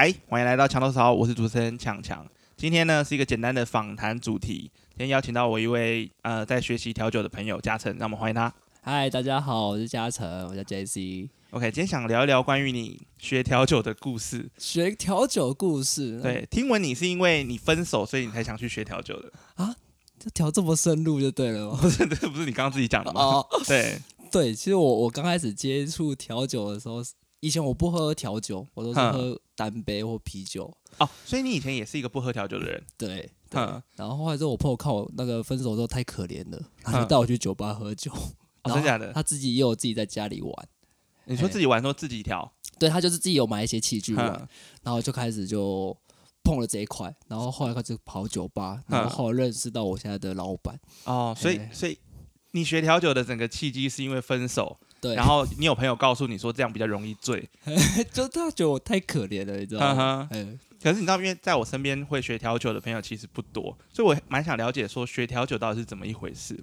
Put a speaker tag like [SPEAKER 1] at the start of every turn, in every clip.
[SPEAKER 1] 来，欢迎来到强头潮，我是主持人强强。今天呢是一个简单的访谈主题，今天邀请到我一位呃在学习调酒的朋友嘉诚，让我们欢迎他。
[SPEAKER 2] 嗨，大家好，我是嘉诚，我叫 J C。
[SPEAKER 1] OK，今天想聊一聊关于你学调酒的故事。
[SPEAKER 2] 学调酒故事，，
[SPEAKER 1] 对，听闻你是因为你分手，所以你才想去学调酒的啊，
[SPEAKER 2] 这调这么深入就对了吗？
[SPEAKER 1] 不是？这不是你刚刚自己讲的吗？
[SPEAKER 2] 哦，
[SPEAKER 1] 对，
[SPEAKER 2] 对，其实我我刚开始接触调酒的时候，以前我不喝调酒，我都是
[SPEAKER 1] 嗯
[SPEAKER 2] 喝单杯或啤酒。
[SPEAKER 1] 哦，所以你以前也是一个不喝调酒的人。
[SPEAKER 2] 对，对
[SPEAKER 1] 嗯，
[SPEAKER 2] 然后后来之后，我朋友看我那个分手之后太可怜了，他就
[SPEAKER 1] 嗯
[SPEAKER 2] 带我去酒吧喝酒。
[SPEAKER 1] 真假的？
[SPEAKER 2] 他自己也有自己在家里玩，
[SPEAKER 1] 你说自己玩，说自己调，
[SPEAKER 2] 对他就是自己有买一些器具玩，
[SPEAKER 1] 嗯
[SPEAKER 2] 然后就开始就碰了这一块，然后后来开始跑酒吧，然后
[SPEAKER 1] 嗯
[SPEAKER 2] 后来认识到我现在的老板。
[SPEAKER 1] 哦，所以
[SPEAKER 2] 哎
[SPEAKER 1] 所以你学调酒的整个契机是因为分手，
[SPEAKER 2] 对，
[SPEAKER 1] 然后你有朋友告诉你说这样比较容易醉，
[SPEAKER 2] 就他觉得我太可怜了，你知道
[SPEAKER 1] 嗯
[SPEAKER 2] 吗？
[SPEAKER 1] 可是你知道，因为在我身边会学调酒的朋友其实不多，所以我蛮想了解说学调酒到底是怎么一回事。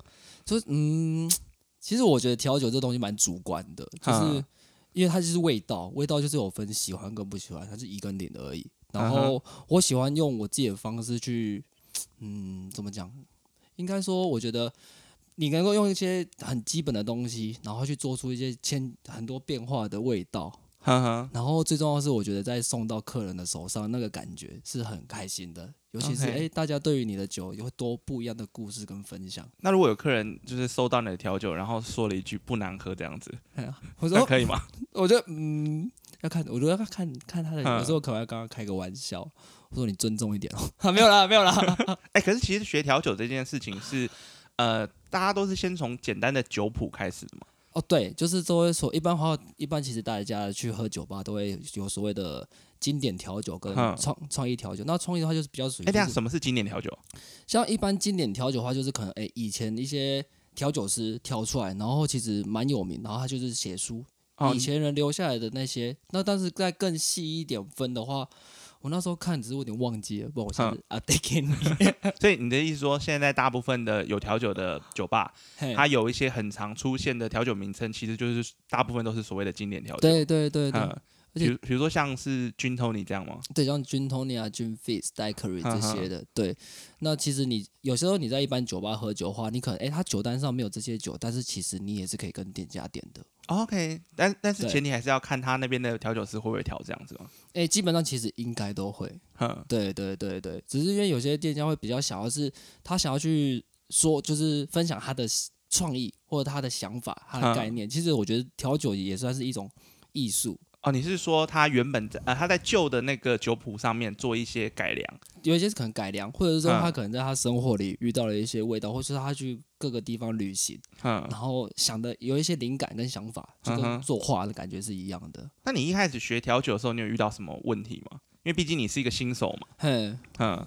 [SPEAKER 2] 就是嗯，其实我觉得调酒这东西蛮主观的，就是
[SPEAKER 1] 嗯
[SPEAKER 2] 因为它就是味道，味道就是有分喜欢跟不喜欢，它是一跟零而已。然
[SPEAKER 1] 嗯
[SPEAKER 2] 后我喜欢用我自己的方式去，嗯，怎么讲？应该说，我觉得你能够用一些很基本的东西，然后去做出一些千很多变化的味道。
[SPEAKER 1] 呵呵，
[SPEAKER 2] 然后最重要的是，我觉得在送到客人的手上，那个感觉是很开心的。尤其是哎
[SPEAKER 1] OK
[SPEAKER 2] 大家对于你的酒有多不一样的故事跟分享。
[SPEAKER 1] 那如果有客人就是收到你的调酒，然后说了一句不难喝这样子，
[SPEAKER 2] 哎，我说，
[SPEAKER 1] 可以吗？
[SPEAKER 2] 我觉得嗯，要看，我觉得要看看他的，
[SPEAKER 1] 嗯
[SPEAKER 2] 有时候可能要刚刚开个玩笑，我说你尊重一点哦，啊，没有啦，没有啦，
[SPEAKER 1] 哎、可是其实学调酒这件事情是，呃，大家都是先从简单的酒谱开始的嘛。
[SPEAKER 2] 哦，对，就是都会说，一般话，一般其实大家去喝酒吧都会有所谓的经典调酒跟
[SPEAKER 1] 嗯
[SPEAKER 2] 创创意调酒，那创意的话就是比较属于
[SPEAKER 1] 哎、什么是经典调酒？
[SPEAKER 2] 像一般经典调酒的话，就是可能哎、以前一些调酒师调出来，然后其实蛮有名，然后他就是写书，
[SPEAKER 1] 哦
[SPEAKER 2] 以前人留下来的那些。那但是再更细一点分的话，我那时候看只是我有点忘记了，不然我现在 update 给你。
[SPEAKER 1] 所以你的意思说，现在大部分的有调酒的酒吧，它有一些很常出现的调酒名称，其实就是大部分都是所谓的经典调酒。
[SPEAKER 2] 对对对对，
[SPEAKER 1] 比如比如说像是 Gin Tony 这样吗？
[SPEAKER 2] 对，像 Gin Tony 啊、Gin Fizz、Daiquiri 这些的，对。那其实你有时候你在一般酒吧喝酒的话，你可能诶，他酒单上没有这些酒，但是其实你也是可以跟店家点的。
[SPEAKER 1] OK，但但是前提还是要看他那边的调酒师会不会调这样子嘛。
[SPEAKER 2] 诶，基本上其实应该都会。
[SPEAKER 1] 哼，
[SPEAKER 2] 对对对对，只是因为有些店家会比较想要是，他想要去说，就是分享他的创意或者他的想法、他的概念。其实我觉得调酒也算是一种艺术，
[SPEAKER 1] 哦，你是说他原本在呃他在旧的那个酒谱上面做一些改良？
[SPEAKER 2] 有一些是可能改良，或者是说
[SPEAKER 1] 嗯
[SPEAKER 2] 他可能在他生活里遇到了一些味道，或者是他去各个地方旅行，
[SPEAKER 1] 嗯，
[SPEAKER 2] 然后想的有一些灵感跟想法，就跟作画的感觉是一样的。
[SPEAKER 1] 那你一开始学调酒的时候，你有遇到什么问题吗？因为毕竟你是一个新手嘛。
[SPEAKER 2] 嘿，
[SPEAKER 1] 嗯，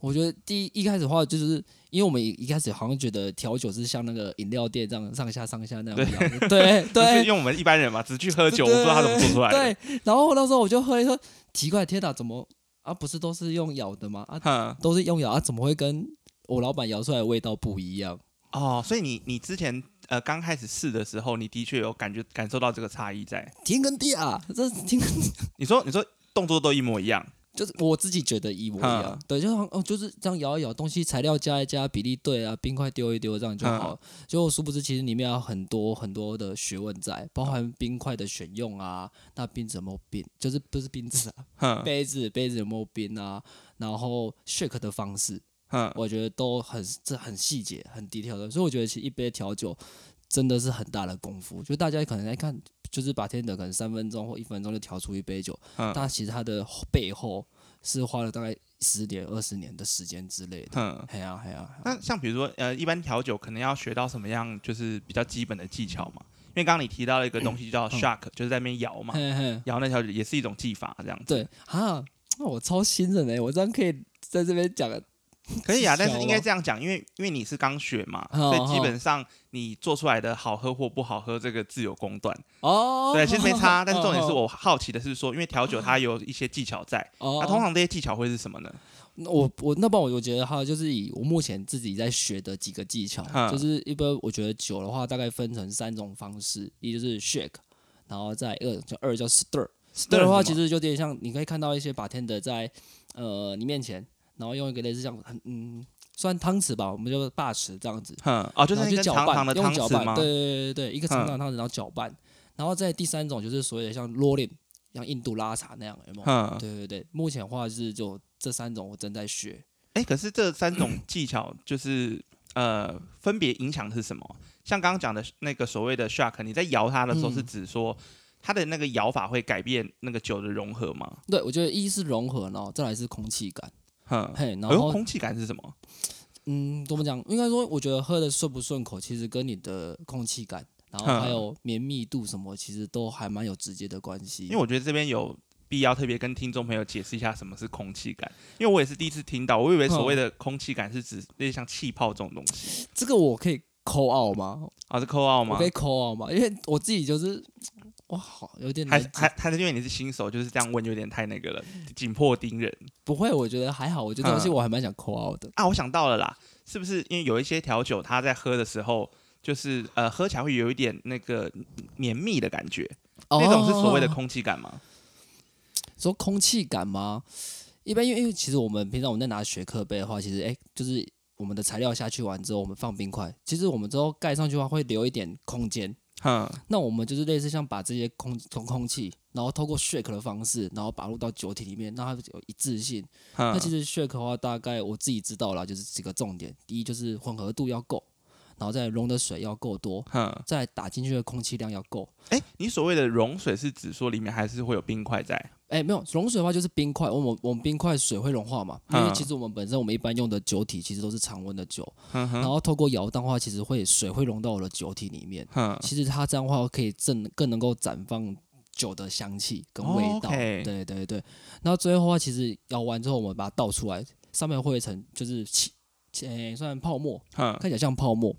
[SPEAKER 2] 我觉得第一一开始的话，就是因为我们一一开始好像觉得调酒是像那个饮料店这样上下上下那样一样的，对
[SPEAKER 1] 就是
[SPEAKER 2] 对
[SPEAKER 1] 因为我们一般人嘛，只去喝酒，我不知道他怎么做出来的。
[SPEAKER 2] 对，然后那时候我就喝一喝，奇怪，天哪，怎么啊？不是都是用咬的吗？啊，都是用咬啊，怎么会跟我老板摇出来的味道不一样？
[SPEAKER 1] 哦，所以你你之前呃刚开始试的时候，你的确有感觉感受到这个差异在。
[SPEAKER 2] 天跟地啊，这是天跟地，
[SPEAKER 1] 你说你说动作都一模一样，
[SPEAKER 2] 就是我自己觉得一模一样
[SPEAKER 1] 嗯。
[SPEAKER 2] 对，就好像哦，就是这样摇一摇，东西材料加一加，比例对啊，冰块丢一丢，这样就好了。就殊不知，其实里面有很多很多的学问在，包含冰块的选用啊，那冰怎么冰，就是不是冰子啊，杯子杯子有没有冰啊，然后 shake 的方式，
[SPEAKER 1] 哼，
[SPEAKER 2] 我觉得都很这很细节、很 detail 的，所以我觉得其实一杯调酒真的是很大的功夫。就大家可能在看，就是把天的可能三分钟或一分钟就调出一杯酒，
[SPEAKER 1] 嗯
[SPEAKER 2] 但其实它的背后是花了大概十年、二十年的时间之类的。
[SPEAKER 1] 嗯。
[SPEAKER 2] 嘿呀嘿呀，啊
[SPEAKER 1] 那像比如说呃，一般调酒可能要学到什么样，就是比较基本的技巧嘛。因为刚刚你提到了一个东西叫 shock，、就是在那边摇嘛，
[SPEAKER 2] 嘿嘿，
[SPEAKER 1] 摇那条也是一种技法，这样子。
[SPEAKER 2] 对啊，那我超新人哎，我这样可以在这边讲
[SPEAKER 1] 可以啊，但是应该这样讲，因为因为你是刚学嘛，
[SPEAKER 2] 哦
[SPEAKER 1] 所以基本上你做出来的好喝或不好喝，这个自有公断。
[SPEAKER 2] 哦。
[SPEAKER 1] 对，其实没差。但是重点是
[SPEAKER 2] 哦
[SPEAKER 1] 我好奇的是说，因为调酒它有一些技巧在，
[SPEAKER 2] 哦，
[SPEAKER 1] 那通常这些技巧会是什么呢？
[SPEAKER 2] 那我我那帮我我觉得哈，就是以我目前自己在学的几个技巧，
[SPEAKER 1] 嗯
[SPEAKER 2] 就是一般我觉得酒的话，大概分成三种方式，一就是 shake，然后再二叫二叫 stir，stir 的话，其
[SPEAKER 1] 实
[SPEAKER 2] 有点像，你可以看到一些 bartender 在呃你面前，然后用一个类似像很嗯，算汤匙吧，我们就把匙这样子，
[SPEAKER 1] 哼哦，就是
[SPEAKER 2] 然后去搅拌，
[SPEAKER 1] 的汤匙
[SPEAKER 2] 用搅拌，
[SPEAKER 1] 吗？
[SPEAKER 2] 对对对对，一个长长
[SPEAKER 1] 嗯
[SPEAKER 2] 的汤匙，然后搅拌，然后再第三种就是所谓的像 rolling，像印度拉茶那样，有没有？
[SPEAKER 1] 哼，
[SPEAKER 2] 对对对，目前的话是就这三种我正在学。
[SPEAKER 1] 哎，可是这三种技巧就是呃，分别影响的是什么？像刚刚讲的那个所谓的 shark，你在摇它的时候
[SPEAKER 2] 嗯
[SPEAKER 1] 是指说它的那个摇法会改变那个酒的融合吗？
[SPEAKER 2] 对，我觉得一是融合，然后再来是空气感，
[SPEAKER 1] 哼，
[SPEAKER 2] 嘿，然后
[SPEAKER 1] 空气感是什么？
[SPEAKER 2] 嗯，怎么讲？应该说，我觉得喝的顺不顺口，其实跟你的空气感，然后还
[SPEAKER 1] 嗯
[SPEAKER 2] 有绵密度什么，其实都还蛮有直接的关系。
[SPEAKER 1] 因为我觉得这边有必要特别跟听众朋友解释一下什么是空气感，因为我也是第一次听到，我以为所谓的空气感是指类似像气泡这种东西
[SPEAKER 2] 这个我可以抠奥吗？
[SPEAKER 1] 啊，是扣奥吗
[SPEAKER 2] 我可？以抠奥吗？因为我自己就是，哇，好有点
[SPEAKER 1] 还
[SPEAKER 2] 难
[SPEAKER 1] 还还是因为你是新手，就是这样问有点太那个了，紧迫盯人
[SPEAKER 2] 不会，我觉得还好。我觉得这东西
[SPEAKER 1] 嗯
[SPEAKER 2] 我还蛮想抠奥的。
[SPEAKER 1] 啊！我想到了啦，是不是因为有一些调酒，它在喝的时候，就是呃喝起来会有一点那个绵密的感觉，那种是所谓的
[SPEAKER 2] 哦
[SPEAKER 1] 空气感吗？
[SPEAKER 2] 说空气感吗？一般因为因为其实我们平常我们在拿雪克杯的话，其实哎、就是我们的材料下去完之后，我们放冰块，其实我们之后盖上去的话会留一点空间。
[SPEAKER 1] 哼，
[SPEAKER 2] 那我们就是类似像把这些空从空气，然后透过 shake 的方式，然后把入到酒体里面，让它有一致性。
[SPEAKER 1] 哼
[SPEAKER 2] 那其实 shake 的话，大概我自己知道了，就是几个重点：第一就是混合度要够，然后再来溶的水要够多，
[SPEAKER 1] 嗯，
[SPEAKER 2] 再打进去的空气量要够。
[SPEAKER 1] 哎、你所谓的溶水是指说里面还是会有冰块在？
[SPEAKER 2] 哎，没有溶水的话就是冰块，我们我们冰块水会融化嘛，因为
[SPEAKER 1] 嗯
[SPEAKER 2] 其实我们本身我们一般用的酒体其实都是常温的酒，然后透过摇荡的话，其实会水会融到我的酒体里面，
[SPEAKER 1] 哼，
[SPEAKER 2] 其实它这样的话可以更更能够绽放酒的香气跟味道，对对对。然后最后的话，其实摇完之后，我们把它倒出来，上面会有一层就是气，诶、算泡沫，看起来像泡沫。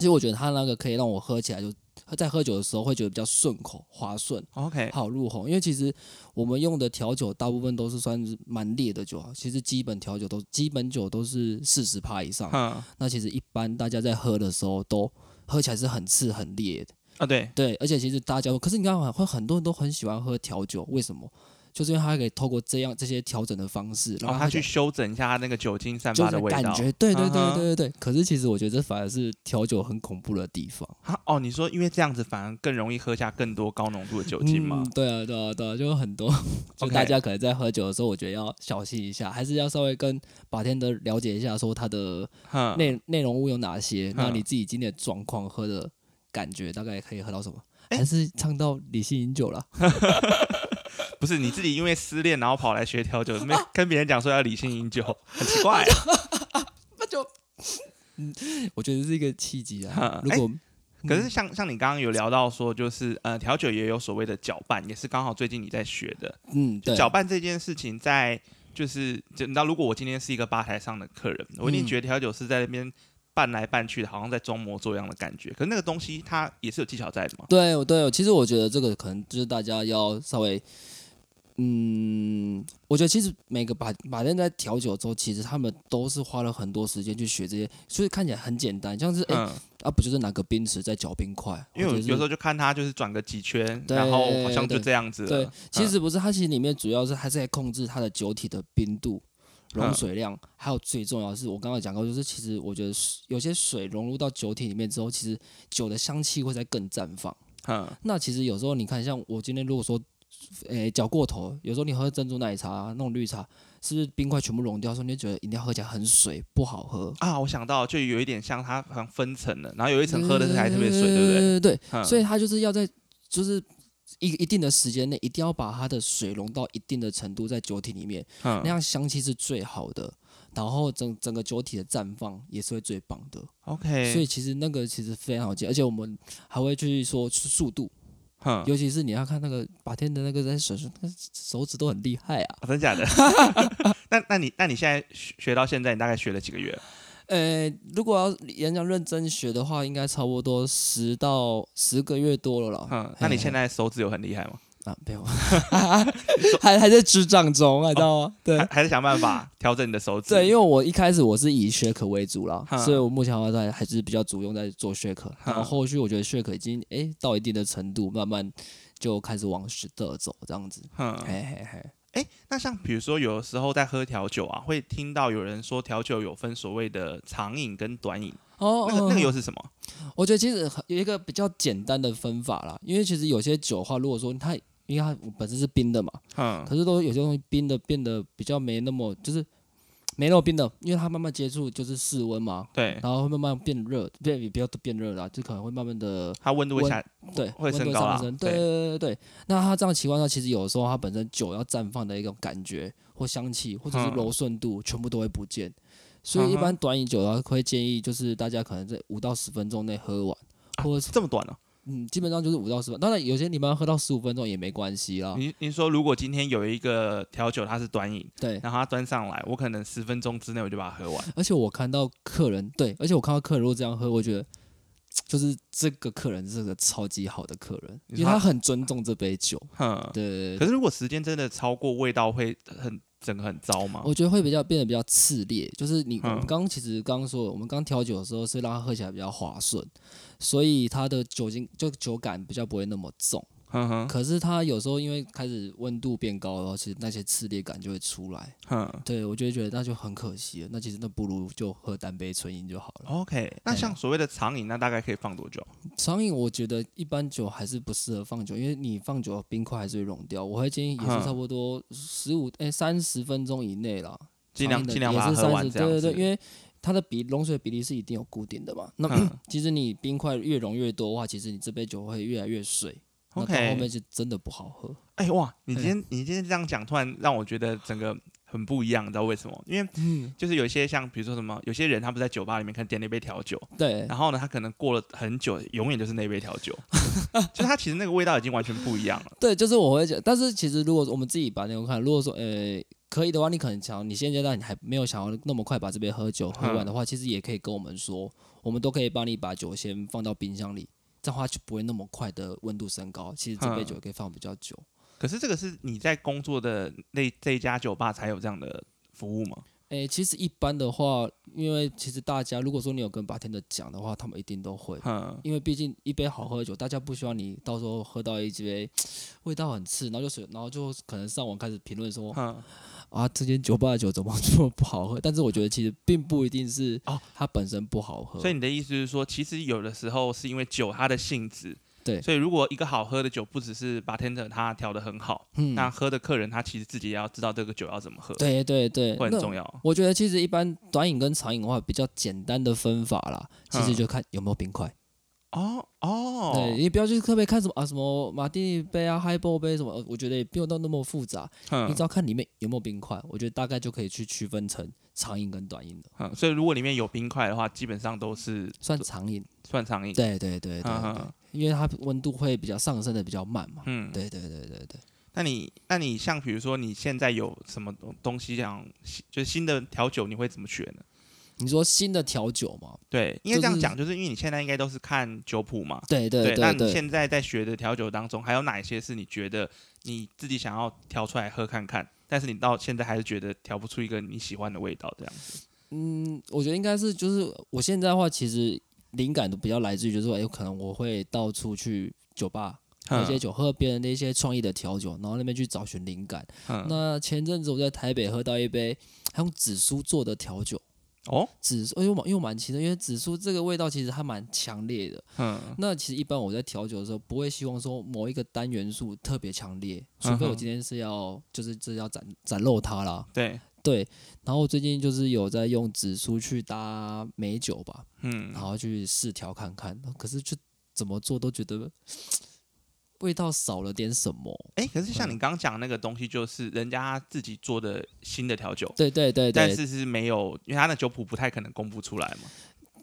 [SPEAKER 2] 其实我觉得它那个可以让我喝起来就在喝酒的时候会觉得比较顺口、滑顺。
[SPEAKER 1] ，OK，
[SPEAKER 2] 好入喉，因为其实我们用的调酒大部分都是算是蛮烈的酒啊，其实基本调酒都基本酒都是四十趴以上，
[SPEAKER 1] 嗯，
[SPEAKER 2] 那其实一般大家在喝的时候都喝起来是很刺很烈的，
[SPEAKER 1] 啊对，
[SPEAKER 2] 对，而且其实大家可是你看会很多人都很喜欢喝调酒，为什么？就是因为它可以透过这样这些调整的方式，
[SPEAKER 1] 然后哦他去修整一下它那个酒精散发的味道。
[SPEAKER 2] 感觉，对对对对对对。可是其实我觉得这反而是调酒很恐怖的地方。
[SPEAKER 1] 啊哦，你说因为这样子反而更容易喝下更多高浓度的酒精吗
[SPEAKER 2] 嗯？？对啊，对啊，对啊，就有很多，就大家可能在喝酒的时候，我觉得要小心一下，还是要稍微跟把天的了解一下，说它的
[SPEAKER 1] 哼，
[SPEAKER 2] 内内容物有哪些，那
[SPEAKER 1] 嗯
[SPEAKER 2] 你自己今天的状况喝的感觉大概可以喝到什么？
[SPEAKER 1] 哎
[SPEAKER 2] 还是唱到理性饮酒了？
[SPEAKER 1] 不是你自己因为失恋然后跑来学调酒，没跟别人讲说要理性饮酒，很奇怪。
[SPEAKER 2] 那就，嗯，我觉得是一个契机啊。如果
[SPEAKER 1] 可是像像你刚刚有聊到说，就是呃调酒也有所谓的搅拌，也是刚好最近你在学的。
[SPEAKER 2] 嗯，对，
[SPEAKER 1] 搅拌这件事情在就是就你知道，如果我今天是一个吧台上的客人，我一定
[SPEAKER 2] 嗯
[SPEAKER 1] 觉得调酒师在那边拌来拌去的，好像在装模作样的感觉。可是那个东西它也是有技巧在的嘛。
[SPEAKER 2] 对对，其实我觉得这个可能就是大家要稍微，嗯，我觉得其实每个把把人在调酒之后，其实他们都是花了很多时间去学这些，所以看起来很简单，像是哎、
[SPEAKER 1] 嗯，
[SPEAKER 2] 啊，不就是拿个冰匙在搅冰块？
[SPEAKER 1] 因为有时候就看他就是转个几圈，然后好像就这样子了。
[SPEAKER 2] 对，其
[SPEAKER 1] 嗯
[SPEAKER 2] 实不是，它其实里面主要是还是在控制它的酒体的冰度、溶
[SPEAKER 1] 嗯
[SPEAKER 2] 水量，还有最重要的是，我刚刚讲过，就是其实我觉得有些水融入到酒体里面之后，其实酒的香气会再更绽放。
[SPEAKER 1] 嗯
[SPEAKER 2] 那其实有时候你看，像我今天如果说，诶、搅过头，有时候你喝珍珠奶茶、啊、那种绿茶，是不是冰块全部融掉的时候，你就觉得饮料喝起来很水，不好喝。
[SPEAKER 1] 啊，我想到就有一点像它好像分层了，然后有一层喝的是还特别水，对不对？
[SPEAKER 2] 对对对，
[SPEAKER 1] 嗯
[SPEAKER 2] 所以它就是要在就是一一定的时间内，一定要把它的水融到一定的程度在酒体里面，
[SPEAKER 1] 嗯
[SPEAKER 2] 那样香气是最好的，然后整整个酒体的绽放也是会最棒的。
[SPEAKER 1] ，OK，
[SPEAKER 2] 所以其实那个其实非常好记，而且我们还会去说速度，
[SPEAKER 1] 哼，
[SPEAKER 2] 尤其是你要看那个把天的那个在手上，那手指都很厉害啊。
[SPEAKER 1] 啊真假的？那那你那你现在学学到现在，你大概学了几个月？
[SPEAKER 2] 呃，如果要演讲认真学的话，应该差不多十到十个月多了啦。
[SPEAKER 1] 嗯，那你现在手指有很厉害吗？
[SPEAKER 2] 啊，没有，还还在智障中，你知道吗？对
[SPEAKER 1] 还还是想办法调整你的手指？
[SPEAKER 2] 对，因为我一开始我是以 shake 为主啦，所以我目前的话在还是比较主用在做 shake，然后后续我觉得 shake 已经诶到一定的程度，慢慢就开始往实的走这样子。
[SPEAKER 1] 哼，
[SPEAKER 2] 嘿嘿嘿，
[SPEAKER 1] 哎，那像比如说有的时候在喝调酒啊，会听到有人说调酒有分所谓的长饮跟短饮，
[SPEAKER 2] 哦
[SPEAKER 1] 那个那个
[SPEAKER 2] 嗯
[SPEAKER 1] 又是什么？
[SPEAKER 2] 我觉得其实很有一个比较简单的分法啦，因为其实有些酒的话，如果说它因为它本身是冰的嘛，
[SPEAKER 1] 嗯，
[SPEAKER 2] 可是都有些东西冰的变得比较没那么就是没那么冰的，因为它慢慢接触就是室温嘛，
[SPEAKER 1] 对，
[SPEAKER 2] 然后会慢慢变热，变也不要变热啦，就可能会慢慢的
[SPEAKER 1] 它温度会下，
[SPEAKER 2] 对
[SPEAKER 1] 会升高
[SPEAKER 2] 对。
[SPEAKER 1] 对
[SPEAKER 2] 对对对。那它这样情况下，其实有的时候它本身酒要绽放的一种感觉或香气，或者是
[SPEAKER 1] 嗯。
[SPEAKER 2] 柔顺度，全部都会不见。所以一
[SPEAKER 1] 嗯
[SPEAKER 2] 般短饮酒的话，会建议就是大家可能在五到十分钟内喝完，或者是
[SPEAKER 1] 这么短哦。
[SPEAKER 2] 嗯，基本上就是五到十分。当然，有些你们要喝到十五分钟也没关系啦。
[SPEAKER 1] 您您说，如果今天有一个调酒它是短饮，
[SPEAKER 2] 对，
[SPEAKER 1] 然后它端上来，我可能十分钟之内我就把它喝完。
[SPEAKER 2] 而且我看到客人对，而且我看到客人如果这样喝，我觉得就是这个客人是个超级好的客人，因为他很尊重这杯酒。
[SPEAKER 1] 哼，
[SPEAKER 2] 对，
[SPEAKER 1] 可是如果时间真的超过，味道会很整个很糟吗？
[SPEAKER 2] 我觉得会比较变得比较炽烈，就是你我们刚其实刚刚说，我们刚调酒的时候是让它喝起来比较滑顺，所以它的酒精就酒感比较不会那么重。可是它有时候因为开始温度变高，然后其实那些刺裂感就会出来。
[SPEAKER 1] 哼。
[SPEAKER 2] 对我就会觉得那就很可惜了，那其实那不如就喝单杯纯饮就好了。
[SPEAKER 1] OK，那像所谓的长饮，那大概可以放多久？
[SPEAKER 2] 长饮我觉得一般酒还是不适合放久，因为你放久冰块还是会融掉。我会建议也是差不多十五哎三十分钟以内啦，
[SPEAKER 1] 尽量尽量把它喝
[SPEAKER 2] 也是三十，
[SPEAKER 1] 完这样子。
[SPEAKER 2] 对对对，因为它的比溶水比例是一定有固定的嘛。那、
[SPEAKER 1] 嗯
[SPEAKER 2] 其实你冰块越融越多的话，其实你这杯酒会越来越水，那到
[SPEAKER 1] OK
[SPEAKER 2] 后面就真的不好喝。
[SPEAKER 1] 哎、哇，你今
[SPEAKER 2] 对
[SPEAKER 1] 天你今天这样讲，突然让我觉得整个很不一样，你知道为什么？因为
[SPEAKER 2] 嗯，
[SPEAKER 1] 就是有一些像比如说什么，有些人他不是在酒吧里面看点了一杯调酒，
[SPEAKER 2] 对
[SPEAKER 1] 然后呢，他可能过了很久，永远就是那杯调酒，就是他其实那个味道已经完全不一样了。
[SPEAKER 2] 对，就是我会讲，但是其实如果我们自己把那个看，如果说呃可以的话，你可能想你现阶段你还没有想要那么快把这杯喝酒喝完的话，其实也可以跟我们说，我们都可以帮你把酒先放到冰箱里，这样的话就不会那么快的温度升高。其实这杯
[SPEAKER 1] 嗯
[SPEAKER 2] 酒也可以放比较久。
[SPEAKER 1] 可是这个是你在工作的那这一家酒吧才有这样的服务吗？
[SPEAKER 2] 诶，其实一般的话，因为其实大家如果说你有跟白天的讲的话，他们一定都会。
[SPEAKER 1] 嗯，
[SPEAKER 2] 因为毕竟一杯好喝的酒，大家不希望你到时候喝到一杯 味道很刺，然后就是，然后就可能上网开始评论说
[SPEAKER 1] 哼，
[SPEAKER 2] 啊，这间酒吧的酒怎么 这么不好喝？但是我觉得其实并不一定是
[SPEAKER 1] 哦
[SPEAKER 2] 它本身不好喝，
[SPEAKER 1] 所以你的意思是说，其实有的时候是因为酒它的性质，
[SPEAKER 2] 对
[SPEAKER 1] 所以如果一个好喝的酒，不只是 bartender 他调的很好，
[SPEAKER 2] 嗯，
[SPEAKER 1] 那喝的客人他其实自己也要知道这个酒要怎么喝，
[SPEAKER 2] 对对对，
[SPEAKER 1] 很重要。
[SPEAKER 2] 我觉得其实一般短饮跟长饮的话，比较简单的分法啦，其实
[SPEAKER 1] 嗯
[SPEAKER 2] 就看有没有冰块。
[SPEAKER 1] 哦哦，
[SPEAKER 2] 对，你不要去特别看什么啊什么马蒂尼杯啊、嗨波杯什么，呃我觉得也不用到那么复杂，你
[SPEAKER 1] 嗯
[SPEAKER 2] 只要看里面有没有冰块，我觉得大概就可以去区分成长饮跟短饮的，
[SPEAKER 1] 嗯，所以如果里面有冰块的话，基本上都是
[SPEAKER 2] 算长饮。
[SPEAKER 1] 算长饮。
[SPEAKER 2] 对对对对因为它温度会比较上升的比较慢嘛。
[SPEAKER 1] 嗯，
[SPEAKER 2] 对对对对对。
[SPEAKER 1] 那你那你像比如说你现在有什么东西想就是新的调酒，你会怎么选呢？
[SPEAKER 2] 你说新的调酒嘛？
[SPEAKER 1] 对，应该这样讲，就是因为你现在应该都是看酒谱嘛。
[SPEAKER 2] 对对
[SPEAKER 1] 那
[SPEAKER 2] 对对。
[SPEAKER 1] 你现在在学的调酒当中，还有哪一些是你觉得你自己想要调出来喝看看，但是你到现在还是觉得调不出一个你喜欢的味道这样子？
[SPEAKER 2] 嗯，我觉得应该是就是我现在的话，其实灵感都比较来自于就是说，哎，有可能我会到处去酒吧喝一些
[SPEAKER 1] 嗯
[SPEAKER 2] 酒，喝别人的一些创意的调酒，然后那边去找寻灵感。
[SPEAKER 1] 嗯
[SPEAKER 2] 那前阵子我在台北喝到一杯还用紫苏做的调酒，
[SPEAKER 1] 哦，
[SPEAKER 2] 紫苏，哎呦蛮又蛮奇的，因为紫苏这个味道其实还蛮强烈的。
[SPEAKER 1] 嗯
[SPEAKER 2] 那其实一般我在调酒的时候，不会希望说某一个单元素特别强烈，除非我今天是要就是这要展展露它啦。
[SPEAKER 1] 对，
[SPEAKER 2] 对，然后我最近就是有在用紫苏去搭美酒吧，
[SPEAKER 1] 嗯
[SPEAKER 2] 然后去试调看看，可是就怎么做都觉得味道少了点什么。
[SPEAKER 1] 哎、可是像
[SPEAKER 2] 嗯
[SPEAKER 1] 你刚刚讲那个东西，就是人家自己做的新的调酒，
[SPEAKER 2] 对对对对
[SPEAKER 1] 但是是没有，因为他的酒谱不太可能公布出来嘛。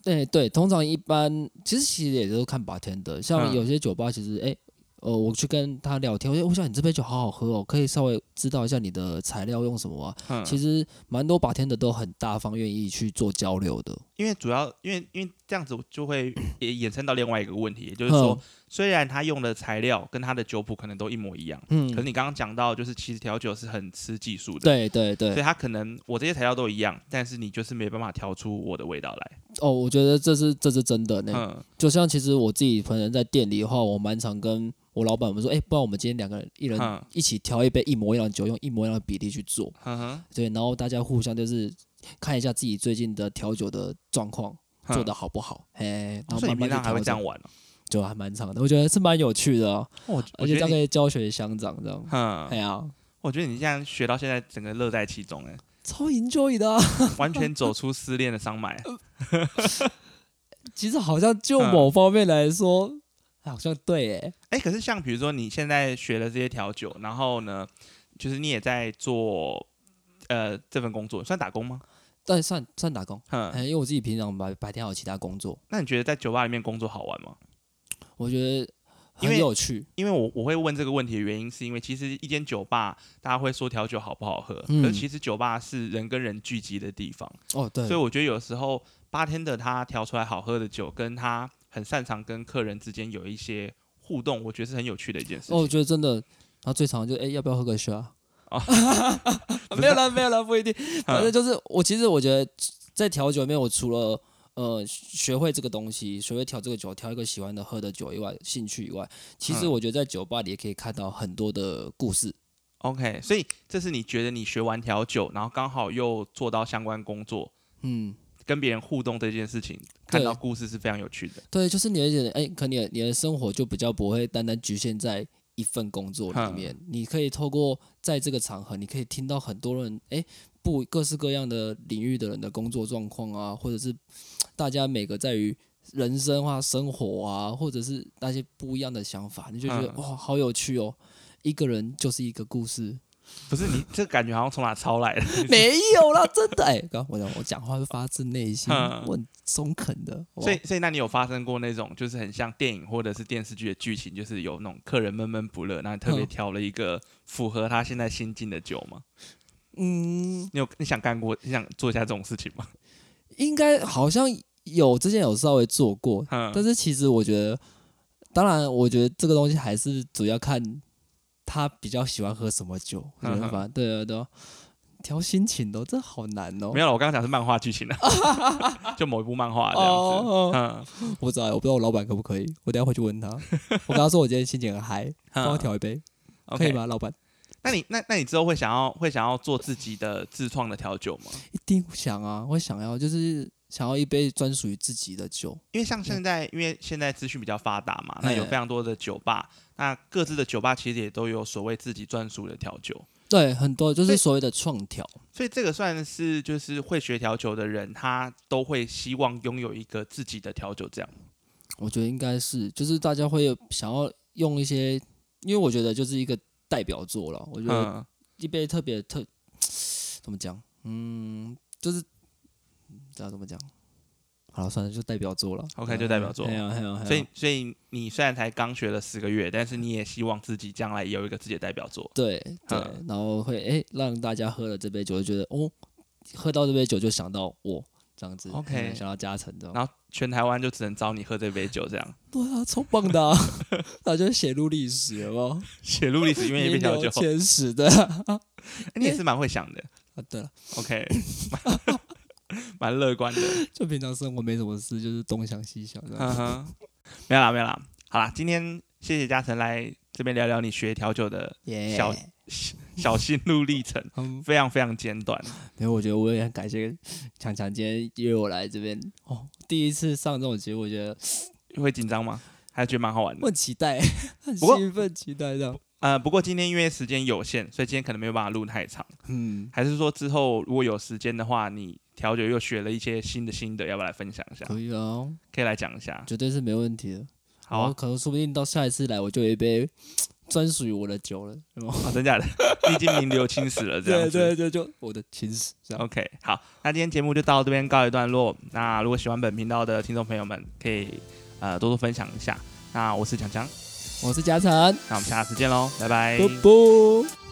[SPEAKER 2] 对对，通常一般其实其实也都看白天的，像
[SPEAKER 1] 嗯
[SPEAKER 2] 有些酒吧其实哎。呃，我去跟他聊天，我说我想你这杯酒好好喝哦，可以稍微知道一下你的材料用什么啊？
[SPEAKER 1] 嗯，
[SPEAKER 2] 其实蛮多把天的都很大方，愿意去做交流的。
[SPEAKER 1] 因为主要因为因为这样子就会 也衍生到另外一个问题，也就是说，虽然他用的材料跟他的酒谱可能都一模一样，
[SPEAKER 2] 嗯，
[SPEAKER 1] 可是你刚刚讲到，就是其实调酒是很吃技术的，
[SPEAKER 2] 对对对。
[SPEAKER 1] 所以他可能我这些材料都一样，但是你就是没办法调出我的味道来。
[SPEAKER 2] 哦，我觉得这是这是真的呢。
[SPEAKER 1] 嗯。
[SPEAKER 2] 就像其实我自己可能在店里的话，我蛮常跟我老板们说，哎、不然我们今天两个人一人
[SPEAKER 1] 嗯。
[SPEAKER 2] 一起调一杯一模一样的酒，用一模一样的比例去做，
[SPEAKER 1] 嗯哼，
[SPEAKER 2] 对，然后大家互相就是看一下自己最近的调酒的状况做的好不好，嘿，然
[SPEAKER 1] 哦
[SPEAKER 2] 后慢慢去
[SPEAKER 1] 所以你平常还会，这样玩哦？
[SPEAKER 2] 就还蛮长的，我觉得是蛮有趣的、哦，
[SPEAKER 1] 我
[SPEAKER 2] 而且这样可以教学相长，这样，
[SPEAKER 1] 嗯
[SPEAKER 2] 哎，呀，
[SPEAKER 1] 我觉得你这样学到现在，整个乐在其中，哎，
[SPEAKER 2] 超 enjoy 的、啊。
[SPEAKER 1] 完全走出失恋的伤
[SPEAKER 2] 呃
[SPEAKER 1] 霾。
[SPEAKER 2] 其实好像就
[SPEAKER 1] 嗯
[SPEAKER 2] 某方面来说，好像对哎、
[SPEAKER 1] 哎，可是像比如说你现在学了这些调酒，然后呢，就是你也在做呃这份工作，算打工吗？
[SPEAKER 2] 但算算打工，
[SPEAKER 1] 哼，
[SPEAKER 2] 哎，因为我自己平常白白天还有其他工作，
[SPEAKER 1] 那你觉得在酒吧里面工作好玩吗？
[SPEAKER 2] 我觉得很有趣。
[SPEAKER 1] 因为我我会问这个问题的原因，是因为其实一间酒吧，大家会说调酒好不好喝，
[SPEAKER 2] 嗯
[SPEAKER 1] 可是其实酒吧是人跟人聚集的地方，
[SPEAKER 2] 哦，对
[SPEAKER 1] 所以，我觉得有时候八天的他调出来好喝的酒，跟他很擅长跟客人之间有一些互动，我觉得是很有趣的一件事
[SPEAKER 2] 哦，我
[SPEAKER 1] 情。
[SPEAKER 2] 觉得真的，然后最常就是哎，要不要喝个 shot？
[SPEAKER 1] 哦
[SPEAKER 2] 没有了，没有了，不一定。反正就是我，其实我觉得在调酒里面，我除了呃学会这个东西，学会调这个酒，调一个喜欢的喝的酒以外，兴趣以外，其实
[SPEAKER 1] 嗯
[SPEAKER 2] 我觉得在酒吧里也可以看到很多的故事。
[SPEAKER 1] OK，所以这是你觉得你学完调酒，然后刚好又做到相关工作，
[SPEAKER 2] 嗯，
[SPEAKER 1] 跟别人互动这件事情，看到故事是非常有趣的。
[SPEAKER 2] 对，就是你会觉得，哎，可能你的你的生活就比较不会单单局限在一份工作里面，你可以透过在这个场合，你可以听到很多人，哎，不各式各样的领域的人的工作状况啊，或者是大家每个在于人生啊、生活啊，或者是那些不一样的想法，你就觉得、
[SPEAKER 1] 嗯
[SPEAKER 2] 哇，好有趣哦！一个人就是一个故事，
[SPEAKER 1] 不是你这感觉好像从哪抄来的？
[SPEAKER 2] 没有啦，真的哎，刚我讲我讲话是发自内心，
[SPEAKER 1] 嗯
[SPEAKER 2] 我很中肯的，
[SPEAKER 1] 所以，所以那你有发生过那种就是很像电影或者是电视剧的剧情，就是有那种客人闷闷不乐，然后你特别
[SPEAKER 2] 嗯
[SPEAKER 1] 挑了一个符合他现在心境的酒吗？
[SPEAKER 2] 嗯，
[SPEAKER 1] 你有你想干过，你想做一下这种事情吗？
[SPEAKER 2] 应该好像有之前有稍微做过，
[SPEAKER 1] 嗯，
[SPEAKER 2] 但是其实我觉得，当然，我觉得这个东西还是主要看他比较喜欢喝什么酒。我觉得
[SPEAKER 1] 嗯哼
[SPEAKER 2] 反正对啊对啊，调心情的，这好难哦
[SPEAKER 1] 没。有了，我刚刚讲是漫画剧情的，就某一部漫画这样子。
[SPEAKER 2] 哦，
[SPEAKER 1] 嗯，
[SPEAKER 2] 我不知道，我不知道我老板可不可以，我等下回去问他。我跟他说我今天心情很嗨，帮我调一杯，可以
[SPEAKER 1] 嗯 OK
[SPEAKER 2] 吗，老板？
[SPEAKER 1] 那你那那你之后会想要会想要做自己的自创的调酒吗？
[SPEAKER 2] 一定想啊，会想要就是想要一杯专属于自己的酒。
[SPEAKER 1] 因为像现在，因为现在资讯比较发达嘛，那有非常多的酒吧，那各自的酒吧其实也都有所谓自己专属的调酒，
[SPEAKER 2] 对，很多就是所谓的创调。
[SPEAKER 1] 所以这个算是就是会学调酒的人，他都会希望拥有一个自己的调酒，这样。
[SPEAKER 2] 我觉得应该是，就是大家会有想要用一些，因为我觉得就是一个代表作了。我觉得
[SPEAKER 1] 嗯，
[SPEAKER 2] 一杯特别特，怎么讲？嗯，就是嗯知道怎么讲。好了，算了，就代表作了。
[SPEAKER 1] OK，就代表作
[SPEAKER 2] 哎呀哎呀，
[SPEAKER 1] 所以所以你虽然才刚学了四个月，但是你也希望自己将来有一个自己的代表作。
[SPEAKER 2] 对对
[SPEAKER 1] 嗯，
[SPEAKER 2] 然后会哎、让大家喝了这杯酒，就觉得哦，喝到这杯酒就想到我这样子
[SPEAKER 1] OK
[SPEAKER 2] 哎想到加成这样。
[SPEAKER 1] 然后全台湾就只能找你喝这杯酒，这样
[SPEAKER 2] 对啊，超棒的、啊，那就写入历史，有没有？
[SPEAKER 1] 写入历史，因为一杯小酒
[SPEAKER 2] 名留，千史的。
[SPEAKER 1] 你也是蛮会想的。
[SPEAKER 2] 对了
[SPEAKER 1] ，OK，蛮乐观的。
[SPEAKER 2] 就平常生活没什么事，就是东想西想这样。
[SPEAKER 1] 嗯哼，没有啦，没有啦。好啦，今天谢谢嘉诚来这边聊聊你学调酒的
[SPEAKER 2] 耶
[SPEAKER 1] 小小心路历程，
[SPEAKER 2] 嗯，
[SPEAKER 1] 非常非常简短。
[SPEAKER 2] 因为我觉得我也很感谢强强今天约我来这边哦，第一次上这种节目，我觉得
[SPEAKER 1] 会紧张吗？还是觉得蛮好玩的？
[SPEAKER 2] 我很期待，很兴奋，期待这样。
[SPEAKER 1] 呃，不过今天因为时间有限，所以今天可能没有办法录太长。
[SPEAKER 2] 嗯，
[SPEAKER 1] 还是说之后如果有时间的话，你调酒又学了一些新的心得，要不要来分享一下？
[SPEAKER 2] 可以啊，
[SPEAKER 1] 可以来讲一下。
[SPEAKER 2] 绝对是没问题的。
[SPEAKER 1] 好啊，
[SPEAKER 2] 可能说不定到下一次来，我就有一杯专属于我的酒了，是吗？
[SPEAKER 1] 哦真假的，你已经名留青史了，这样
[SPEAKER 2] 对
[SPEAKER 1] 子。
[SPEAKER 2] 对对，就我的青史。
[SPEAKER 1] OK，好，那今天节目就到这边告一段落。那如果喜欢本频道的听众朋友们，可以呃多多分享一下。那我是强强，
[SPEAKER 2] 我是嘉诚，
[SPEAKER 1] 那我们下次见喽，拜拜。
[SPEAKER 2] 啵啵。